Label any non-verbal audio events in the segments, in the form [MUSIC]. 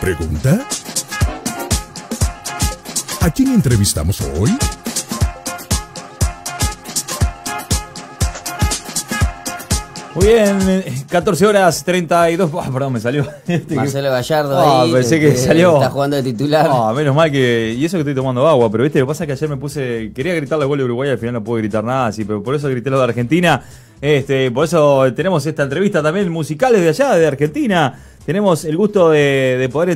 ¿Pregunta? ¿A quién entrevistamos hoy? Muy bien, 14 horas 32. Ah, perdón, me salió. [LAUGHS] Este Marcelo Gallardo. Ah, ahí, pensé que, salió. Está jugando de titular. Ah, menos mal que. Y eso que estoy tomando agua, pero viste, lo que pasa es que ayer me puse. Quería gritar la gol de Uruguay, al final no pude gritar nada así, pero por eso grité lo de Argentina. Este, por eso tenemos esta entrevista también musicales de allá, de Argentina. Tenemos el gusto de, poder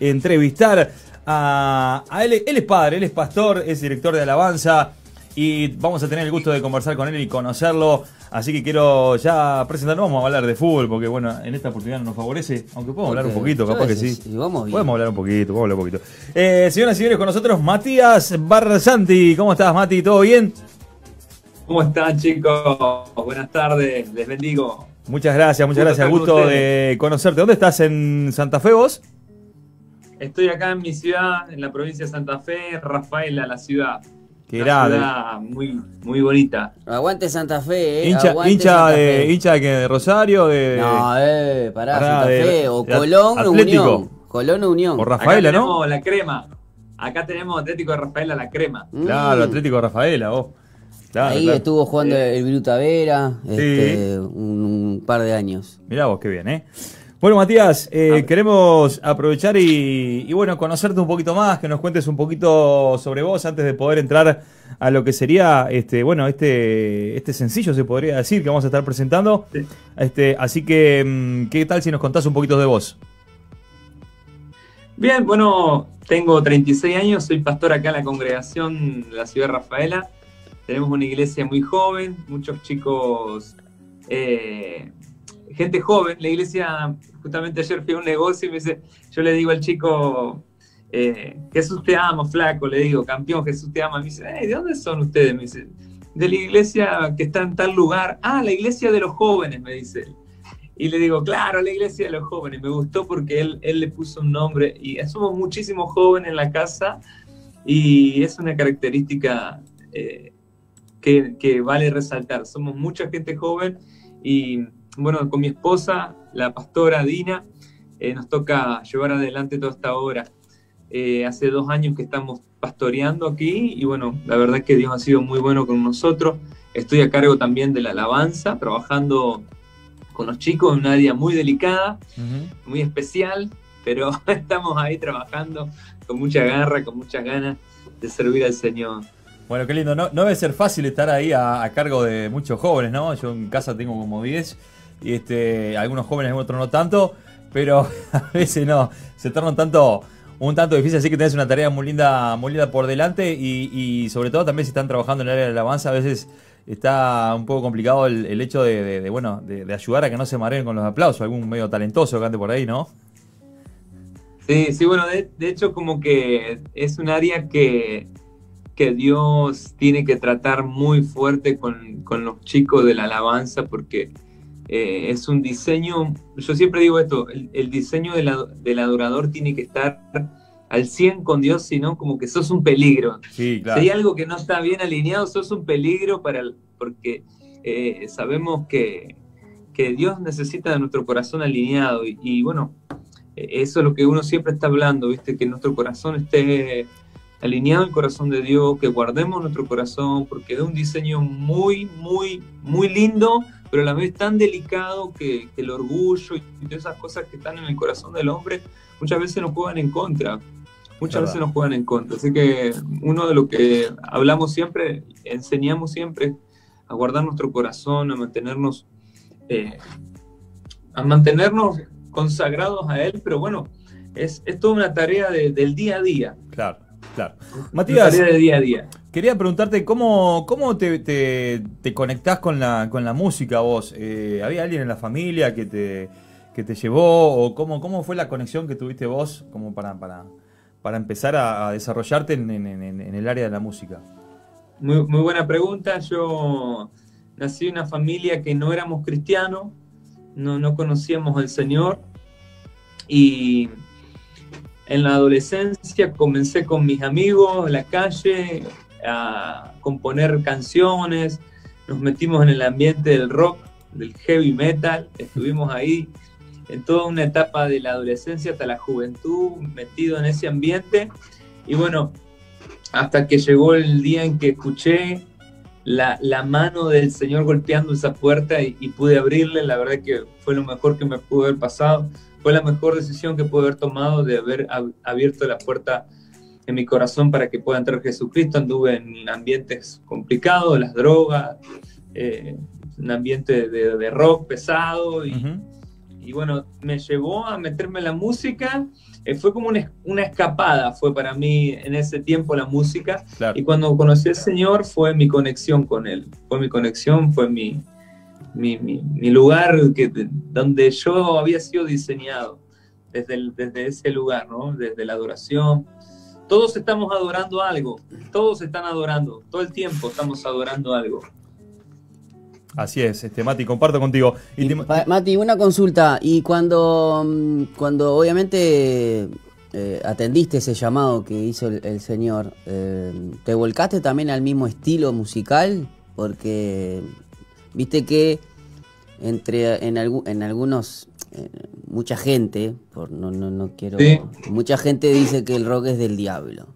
entrevistar a, a él. Él es padre, él es pastor, es director de alabanza y vamos a tener el gusto de conversar con él y conocerlo. Así que quiero ya presentarnos, vamos a hablar de fútbol, porque bueno, en esta oportunidad no nos favorece, aunque podemos hablar un poquito, capaz que sí. Podemos hablar un poquito, podemos hablar un poquito. Eh, señoras y señores, con nosotros Matías Barsanti. ¿Cómo estás, Mati? ¿Todo bien? ¿Cómo están, chicos? Buenas tardes, les bendigo. Muchas gracias, muchas gracias. Gusto de conocerte. ¿Dónde estás? ¿En Santa Fe vos? Estoy acá en mi ciudad, en la provincia de Santa Fe, Rafaela, la ciudad. Qué grande. muy, muy bonita. Aguante Santa Fe, eh. Hincha, hincha, de, hincha de, Rosario, de. No, eh, pará, Santa Fe. O Colón o Unión. Colón o Unión. O Rafaela, Acá ¿no? la crema. Acá tenemos Atlético de Rafaela, la crema. Mm. Claro, Atlético de Rafaela, vos. Ahí estuvo jugando el Viruta Vera este, un, par de años. Mirá vos, qué bien, ¿eh? Bueno, Matías, eh, queremos aprovechar y, bueno, conocerte un poquito más, que nos cuentes un poquito sobre vos antes de poder entrar a lo que sería, este, bueno, este, este sencillo se podría decir que vamos a estar presentando. Este, así que, mm, ¿qué tal si nos contás un poquito de vos? Bien, bueno, tengo 36 años, soy pastor acá en la congregación de la ciudad de Rafaela. Tenemos una iglesia muy joven, muchos chicos eh, gente joven, la iglesia, justamente ayer fui a un negocio y me dice, yo le digo al chico, eh, Jesús te ama, flaco, le digo, campeón, Jesús te ama. Me dice, ¿de dónde son ustedes? Me dice, de la iglesia que está en tal lugar. Ah, la iglesia de los jóvenes, me dice. Y le digo, claro, la iglesia de los jóvenes. Me gustó porque él, él le puso un nombre y somos muchísimos jóvenes en la casa y es una característica eh, que, que vale resaltar. Somos mucha gente joven y bueno, con mi esposa, la pastora Dina, eh, nos toca llevar adelante toda esta obra. Eh, hace dos años que estamos pastoreando aquí y bueno, la verdad es que Dios ha sido muy bueno con nosotros. Estoy a cargo también de la alabanza, trabajando con los chicos en un área muy delicada, muy especial, pero [LAUGHS] estamos ahí trabajando con mucha garra, con muchas ganas de servir al Señor. Bueno, qué lindo. No, debe ser fácil estar ahí a, cargo de muchos jóvenes, ¿no? Yo en casa tengo como 10 y este, algunos jóvenes, otros no tanto, pero [LAUGHS] a veces no, se torna un tanto, un tanto difícil, así que tenés una tarea muy linda, muy linda por delante y, sobre todo también si están trabajando en el área de alabanza, a veces está un poco complicado el, hecho de, bueno, de, ayudar a que no se mareen con los aplausos, algún medio talentoso que ande por ahí, ¿no? Sí, sí, bueno, de, hecho como que es un área que, que Dios tiene que tratar muy fuerte con, con los chicos de la alabanza porque eh, es un diseño, yo siempre digo esto, el, diseño del adorador tiene que estar al 100 con Dios, sino como que sos un peligro. Si hay algo que no está bien alineado, sos un peligro para el, porque eh, sabemos que, que, Dios necesita de nuestro corazón alineado y, bueno, eh, eso es lo que uno siempre está hablando, ¿viste? Que nuestro corazón esté alineado al corazón de Dios, que guardemos nuestro corazón, porque es un diseño muy, muy, muy lindo, pero a la vez tan delicado que, el orgullo y todas esas cosas que están en el corazón del hombre muchas veces nos juegan en contra. Muchas veces nos juegan en contra. Así que uno de lo que hablamos siempre, enseñamos siempre, a guardar nuestro corazón, a mantenernos, eh, a mantenernos consagrados a Él, pero bueno, es, es toda una tarea del día a día. Claro, claro. Matías. Una tarea de día a día. Quería preguntarte cómo, cómo te, te, conectás con la, con la música vos. Eh, ¿Había alguien en la familia que te, que te llevó? ¿O cómo, cómo fue la conexión que tuviste vos como para, para, para empezar a, desarrollarte en, el área de la música? Muy, muy buena pregunta. Yo nací en una familia que no éramos cristianos, no, no conocíamos al Señor. Y en la adolescencia comencé con mis amigos en la calle, a componer canciones, nos metimos en el ambiente del rock, del heavy metal, estuvimos ahí en toda una etapa de la adolescencia hasta la juventud, metido en ese ambiente. Y bueno, hasta que llegó el día en que escuché la, la mano del Señor golpeando esa puerta y, pude abrirle, la verdad que fue lo mejor que me pudo haber pasado. Fue la mejor decisión que pude haber tomado de haber abierto la puerta en mi corazón para que pueda entrar Jesucristo. Anduve en ambientes complicados, las drogas, eh, un ambiente de, rock pesado y, y, bueno, me llevó a meterme en la música. Eh, fue como una, una, escapada, fue para mí en ese tiempo la música. Y cuando conocí al Señor fue mi conexión con Él, fue mi conexión, fue mi, mi, mi, lugar que, donde yo había sido diseñado, desde, desde ese lugar, ¿no? desde la adoración. Todos estamos adorando algo, todos están adorando, todo el tiempo estamos adorando algo. Así es, este, Mati, comparto contigo. Mati, una consulta. Y cuando, mm, cuando obviamente eh, atendiste ese llamado que hizo el, Señor, eh, ¿te volcaste también al mismo estilo musical? Porque viste que entre en, en algunos eh, mucha gente, por no, no, no quiero, mucha gente dice que el rock es del diablo.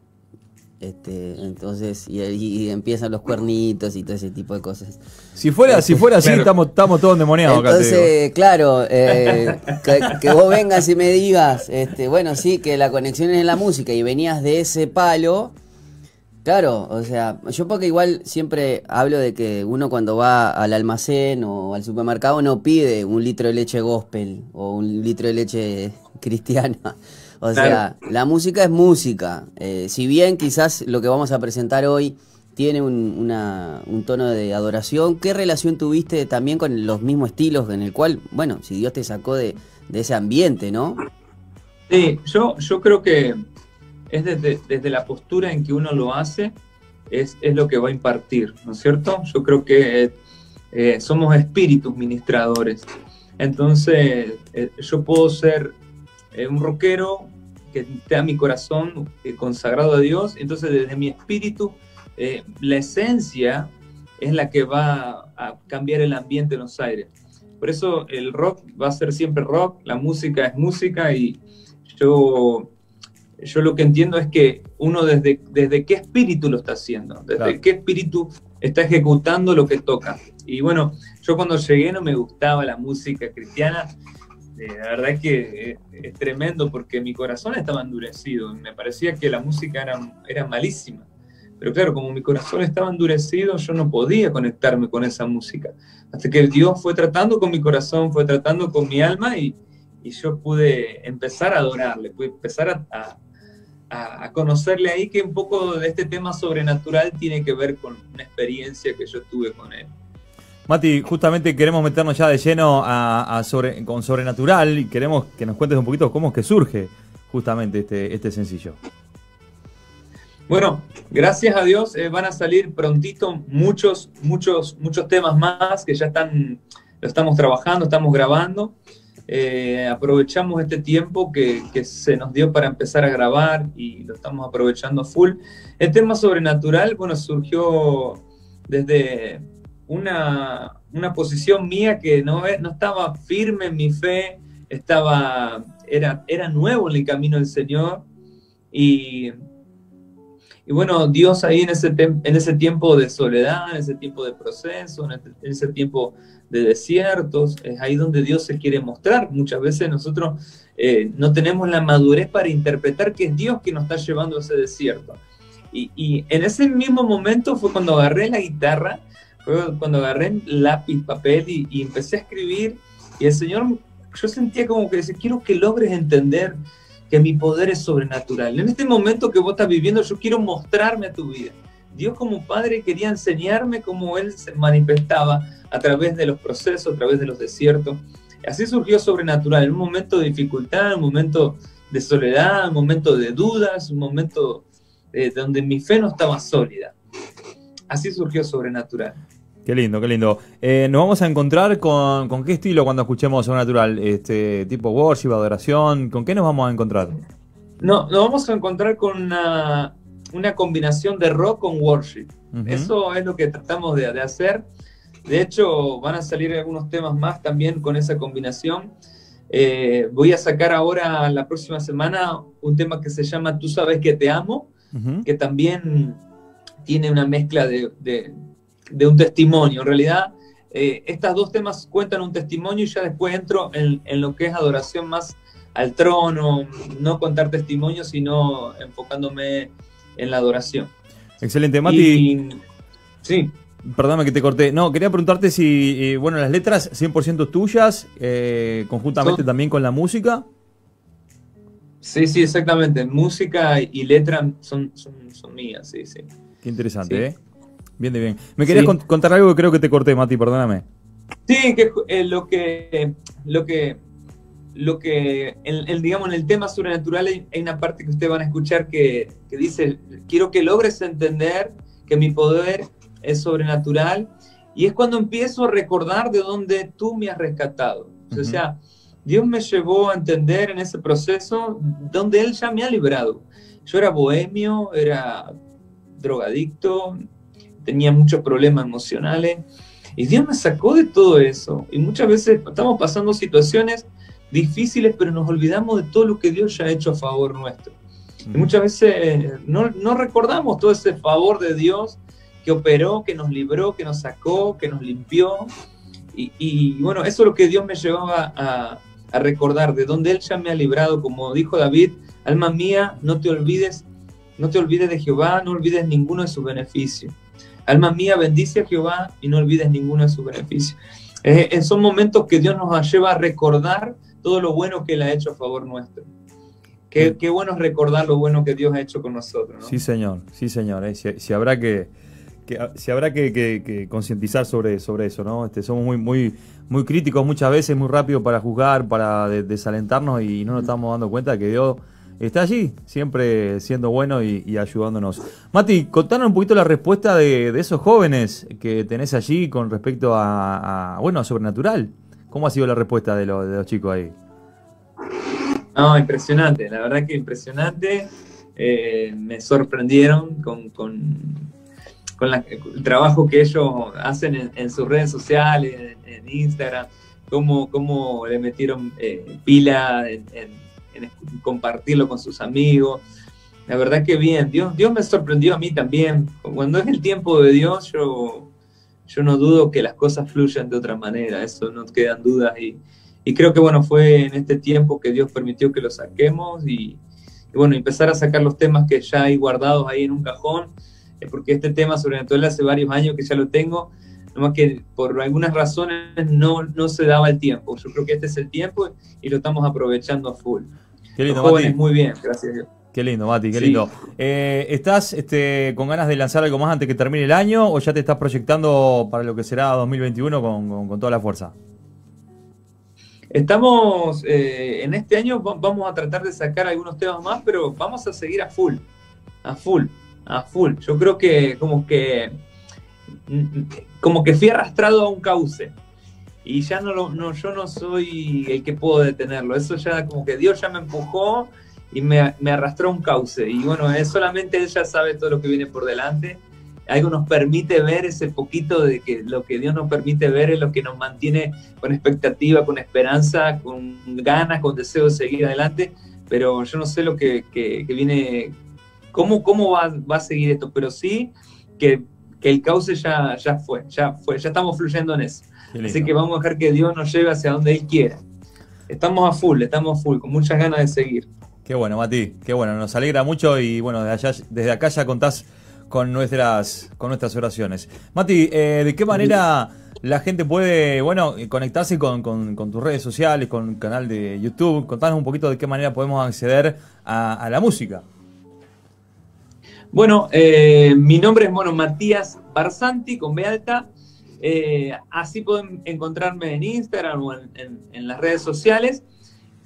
Este, entonces, y, empiezan los cuernitos y todo ese tipo de cosas. Si fuera, si fuera así, estamos, estamos todos endemoniados Entonces, claro, eh, [LAUGHS] que, vos vengas y me digas, este, bueno, sí, que la conexión es en la música y venías de ese palo. Claro, o sea, yo porque igual siempre hablo de que uno cuando va al almacén o al supermercado no pide un litro de leche gospel o un litro de leche [LAUGHS] cristiana. O sea, la música es música. Eh, si bien quizás lo que vamos a presentar hoy tiene un, tono de adoración, ¿qué relación tuviste también con los mismos estilos en el cual, bueno, si Dios te sacó de, ese ambiente, ¿no? Sí, yo, yo creo que es desde, la postura en que uno lo hace, es, es, lo que va a impartir, ¿no es cierto? Yo creo que eh, somos espíritus ministradores. Entonces, eh, yo puedo ser un rockero que te da mi corazón eh, consagrado a Dios. Entonces, desde mi espíritu, eh, la esencia es la que va a cambiar el ambiente en los aires. Por eso el rock va a ser siempre rock, la música es música y yo, yo lo que entiendo es que uno desde, desde qué espíritu lo está haciendo, desde qué espíritu está ejecutando lo que toca. Y bueno, yo cuando llegué no me gustaba la música cristiana, eh, la verdad es que eh, es, tremendo porque mi corazón estaba endurecido. Me parecía que la música era, era malísima. Pero claro, como mi corazón estaba endurecido, yo no podía conectarme con esa música. Hasta que Dios fue tratando con mi corazón, fue tratando con mi alma y, y yo pude empezar a adorarle, pude empezar a, a, a, conocerle ahí que un poco de este tema sobrenatural tiene que ver con una experiencia que yo tuve con él. Mati, justamente queremos meternos ya de lleno a, sobre, con Sobrenatural y queremos que nos cuentes un poquito cómo es que surge justamente este, este sencillo. Bueno, gracias a Dios eh, van a salir prontito muchos, muchos, muchos temas más que ya están, lo estamos trabajando, estamos grabando. Eh, aprovechamos este tiempo que, que, se nos dio para empezar a grabar y lo estamos aprovechando full. El tema sobrenatural, bueno, surgió desde una, posición mía que no, no estaba firme en mi fe, estaba, era, era nuevo en el camino del Señor. Y, y bueno, Dios ahí en ese, en ese tiempo de soledad, en ese tiempo de proceso, en ese tiempo de desiertos, es ahí donde Dios se quiere mostrar. Muchas veces nosotros eh, no tenemos la madurez para interpretar que es Dios quien nos está llevando a ese desierto. Y, y en ese mismo momento fue cuando agarré la guitarra fue cuando agarré lápiz, papel y, empecé a escribir. Y el Señor, yo sentía como que decía, quiero que logres entender que mi poder es sobrenatural. En este momento que vos estás viviendo, yo quiero mostrarme a tu vida. Dios como Padre quería enseñarme cómo Él se manifestaba a través de los procesos, a través de los desiertos. Así surgió sobrenatural, en un momento de dificultad, un momento de soledad, un momento de dudas, un momento eh, donde mi fe no estaba sólida. Así surgió sobrenatural. Qué lindo, qué lindo. Eh, nos vamos a encontrar con, con, qué estilo cuando escuchemos Sobrenatural, este tipo worship, adoración, ¿con qué nos vamos a encontrar? No, nos vamos a encontrar con una, combinación de rock con worship. Eso es lo que tratamos de, hacer. De hecho, van a salir algunos temas más también con esa combinación. Eh, voy a sacar ahora, la próxima semana, un tema que se llama Tú sabes que te amo, que también tiene una mezcla de, de, un testimonio. En realidad, eh, estos dos temas cuentan un testimonio y ya después entro en, en, lo que es adoración más al trono, no contar testimonios, sino enfocándome en la adoración. Excelente, Mati. sí. Perdóname que te corté. No, quería preguntarte si, eh, bueno, las letras 100% tuyas, eh, conjuntamente también con la música. Sí, sí, exactamente. Música y letra son, son, mías, sí, sí. Qué interesante, ¿eh? Bien de bien. Me querías contar algo que creo que te corté, Mati, perdóname. Sí, que eh, lo que lo que lo que el, digamos en el tema sobrenatural hay, una parte que ustedes van a escuchar que, que dice quiero que logres entender que mi poder es sobrenatural y es cuando empiezo a recordar de dónde tú me has rescatado. O sea, Dios me llevó a entender en ese proceso donde Él ya me ha librado. Yo era bohemio, era drogadicto, tenía muchos problemas emocionales y Dios me sacó de todo eso. Y muchas veces estamos pasando situaciones difíciles, pero nos olvidamos de todo lo que Dios ya ha hecho a favor nuestro. Y muchas veces no, no recordamos todo ese favor de Dios que operó, que nos libró, que nos sacó, que nos limpió. Y, bueno, eso es lo que Dios me llevaba a, recordar, de donde Él ya me ha librado, como dijo David, alma mía, no te olvides, no te olvides de Jehová, no olvides ninguno de sus beneficios. Alma mía, bendice a Jehová y no olvides ninguno de sus beneficios. Eh, son momentos que Dios nos lleva a recordar todo lo bueno que Él ha hecho a favor nuestro. Qué, bueno es recordar lo bueno que Dios ha hecho con nosotros. Sí, Señor, sí, Señor. Eh. Si, habrá que, que si habrá que, concientizar sobre, sobre eso, ¿no? Este, somos muy, muy, muy críticos muchas veces, muy rápido para juzgar, para desalentarnos y no nos estamos dando cuenta de que Dios está allí, siempre siendo bueno y, ayudándonos. Mati, contanos un poquito la respuesta de, esos jóvenes que tenés allí con respecto a, bueno, a Sobrenatural. ¿Cómo ha sido la respuesta de, los chicos ahí? No, impresionante, la verdad que impresionante. Eh, me sorprendieron con, el trabajo que ellos hacen en, sus redes sociales, en, Instagram, cómo, cómo, le metieron eh, pila en, compartirlo con sus amigos. La verdad que bien, Dios, Dios me sorprendió a mí también. Cuando es el tiempo de Dios, yo, yo no dudo que las cosas fluyan de otra manera, eso no quedan dudas. Y, y creo que bueno, fue en este tiempo que Dios permitió que lo saquemos y, bueno, empezar a sacar los temas que ya hay guardados ahí en un cajón porque este tema sobrenatural hace varios años que ya lo tengo, nomás que por algunas razones no, no se daba el tiempo. Yo creo que este es el tiempo y lo estamos aprovechando a full. Qué lindo, Mati. muy bien, gracias a Dios. Qué lindo, Mati, qué lindo. Eh, ¿Estás este, con ganas de lanzar algo más antes que termine el año o ya te estás proyectando para lo que será 2021 con, con, toda la fuerza? Estamos, eh, en este año vamos a tratar de sacar algunos temas más, pero vamos a seguir a full, a full a full. Yo creo que como que como que fui arrastrado a un cauce y ya no, lo, no yo no soy el que puedo detenerlo. Eso ya como que Dios ya me empujó y me, me arrastró a un cauce. Y bueno, es solamente Él sabe todo lo que viene por delante. Algo nos permite ver ese poquito de que lo que Dios nos permite ver es lo que nos mantiene con expectativa, con esperanza, con ganas, con deseo de seguir adelante. Pero yo no sé lo que, que, que viene cómo, cómo va, va, a seguir esto, pero sí que, el cauce ya, ya fue, ya fue, ya estamos fluyendo en eso. Así que vamos a dejar que Dios nos lleve hacia donde Él quiera. Estamos a full, estamos a full, con muchas ganas de seguir. Qué bueno, Mati, qué bueno, nos alegra mucho y bueno, desde, allá, desde acá ya contás con nuestras, con nuestras oraciones. Mati, eh, ¿de qué manera la gente puede, bueno, conectarse con, con, tus redes sociales, con el canal de YouTube? Contanos un poquito de qué manera podemos acceder a, a la música. Bueno, eh, mi nombre es bueno, Matías Barsanti con B alta. Eh, así pueden encontrarme en Instagram o en, las redes sociales.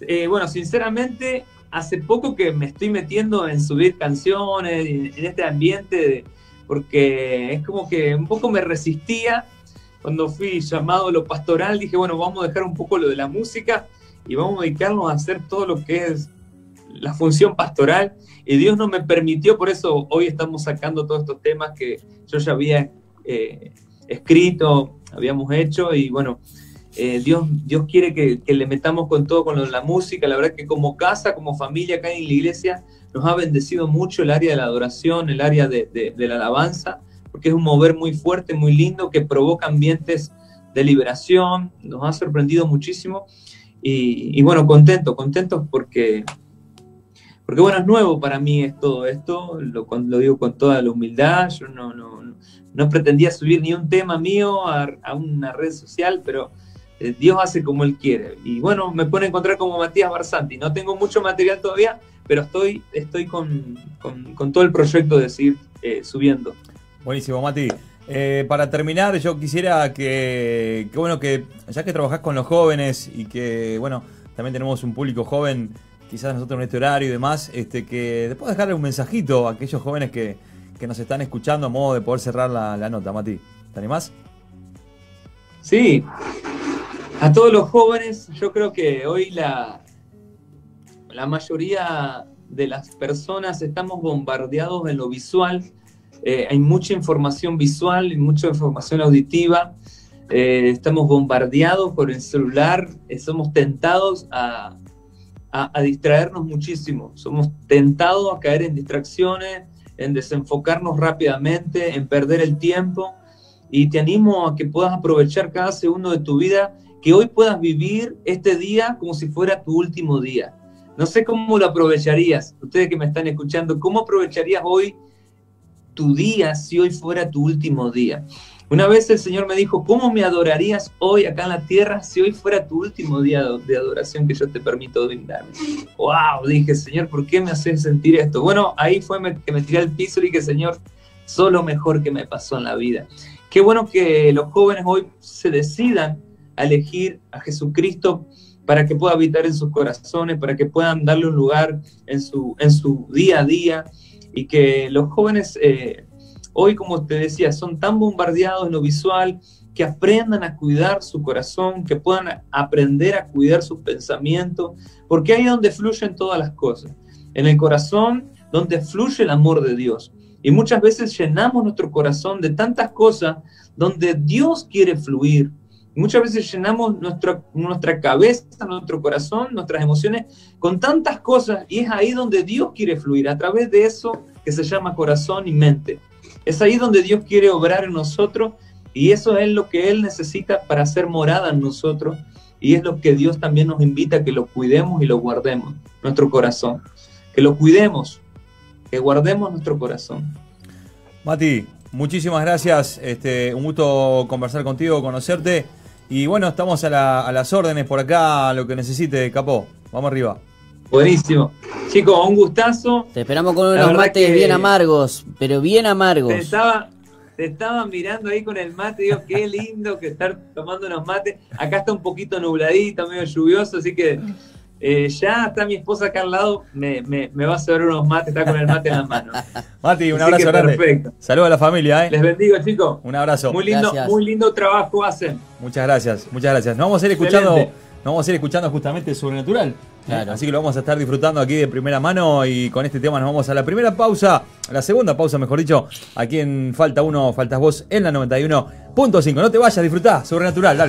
Eh, bueno, sinceramente, hace poco que me estoy metiendo en subir canciones, en, este ambiente, porque es como que un poco me resistía. Cuando fui llamado a lo pastoral, dije, bueno, vamos a dejar un poco lo de la música y vamos a dedicarnos a hacer todo lo que es la función pastoral y Dios no me permitió, por eso hoy estamos sacando todos estos temas que yo ya había eh, escrito, habíamos hecho y bueno, Eh, Dios, Dios quiere que, que, le metamos con todo, con la música. La verdad que como casa, como familia acá en la iglesia, nos ha bendecido mucho el área de la adoración, el área de, de, la alabanza, porque es un mover muy fuerte, muy lindo, que provoca ambientes de liberación. Nos ha sorprendido muchísimo. Y, y bueno, contento, contentos porque porque bueno, es nuevo para mí es todo esto, lo, lo digo con toda la humildad, yo no, no, no pretendía subir ni un tema mío a, a una red social, pero eh, Dios hace como Él quiere. Y bueno, me pone a encontrar como Matías Barsanti. No tengo mucho material todavía, pero estoy, estoy con, con, todo el proyecto de seguir eh, subiendo. Buenísimo, Mati. Eh, para terminar, yo quisiera que, que, bueno, que ya que trabajás con los jóvenes y que, bueno, también tenemos un público joven quizás nosotros en este horario y demás, este, que después dejarle un mensajito a aquellos jóvenes que, que nos están escuchando a modo de poder cerrar la, nota, Mati. ¿Te animás? Sí, a todos los jóvenes, yo creo que hoy la, la mayoría de las personas estamos bombardeados en lo visual, eh, hay mucha información visual y mucha información auditiva, eh, estamos bombardeados por el celular, eh, somos tentados a, a, distraernos muchísimo. Somos tentados a caer en distracciones, en desenfocarnos rápidamente, en perder el tiempo. Y te animo a que puedas aprovechar cada segundo de tu vida, que hoy puedas vivir este día como si fuera tu último día. No sé cómo lo aprovecharías, ustedes que me están escuchando, ¿cómo aprovecharías hoy tu día si hoy fuera tu último día? Una vez el Señor me dijo, ¿cómo me adorarías hoy acá en la tierra si hoy fuera tu último día de adoración que yo te permito brindarme? ¡Wow! Dije, Señor, ¿por qué me haces sentir esto? Bueno, ahí fue que me tiré al piso y dije, Señor, solo mejor que me pasó en la vida. Qué bueno que los jóvenes hoy se decidan a elegir a Jesucristo para que pueda habitar en sus corazones, para que puedan darle un lugar en su, en su día a día y que los jóvenes... Eh, hoy, como te decía, son tan bombardeados en lo visual que aprendan a cuidar su corazón, que puedan aprender a cuidar sus pensamientos, porque ahí es donde fluyen todas las cosas. En el corazón, donde fluye el amor de Dios. Y muchas veces llenamos nuestro corazón de tantas cosas donde Dios quiere fluir. Muchas veces llenamos nuestra, nuestra cabeza, nuestro corazón, nuestras emociones con tantas cosas y es ahí donde Dios quiere fluir, a través de eso que se llama corazón y mente. Es ahí donde Dios quiere obrar en nosotros y eso es lo que Él necesita para hacer morada en nosotros y es lo que Dios también nos invita a que lo cuidemos y lo guardemos, nuestro corazón. Que lo cuidemos, que guardemos nuestro corazón. Mati, muchísimas gracias. Este, un gusto conversar contigo, conocerte. Y bueno, estamos a, a las órdenes por acá, lo que necesite, Capó. Vamos arriba. Buenísimo. Chicos, un gustazo. Te esperamos con unos mates bien amargos, pero bien amargos. Te estaba, te estaba mirando ahí con el mate, digo, qué lindo que estar tomando unos mates. Acá está un poquito nubladito, medio lluvioso, así que eh, ya está mi esposa acá al lado, me, me, me va a hacer unos mates, está con el mate en la mano. [LAUGHS] Mati, un abrazo grande. Perfecto. Saludos a la familia, ¿eh? Les bendigo, chicos. Un abrazo. Muy lindo, Gracias. muy lindo trabajo hacen. Muchas gracias, muchas gracias. Nos vamos a ir escuchando, Excelente. Nos vamos a ir escuchando justamente Sobrenatural. Claro. Así que lo vamos a estar disfrutando aquí de primera mano y con este tema nos vamos a la primera pausa, a la segunda pausa, mejor dicho, aquí en Falta Uno, Faltas Vos en la 91.5. No te vayas, disfrutá, Sobrenatural, dale.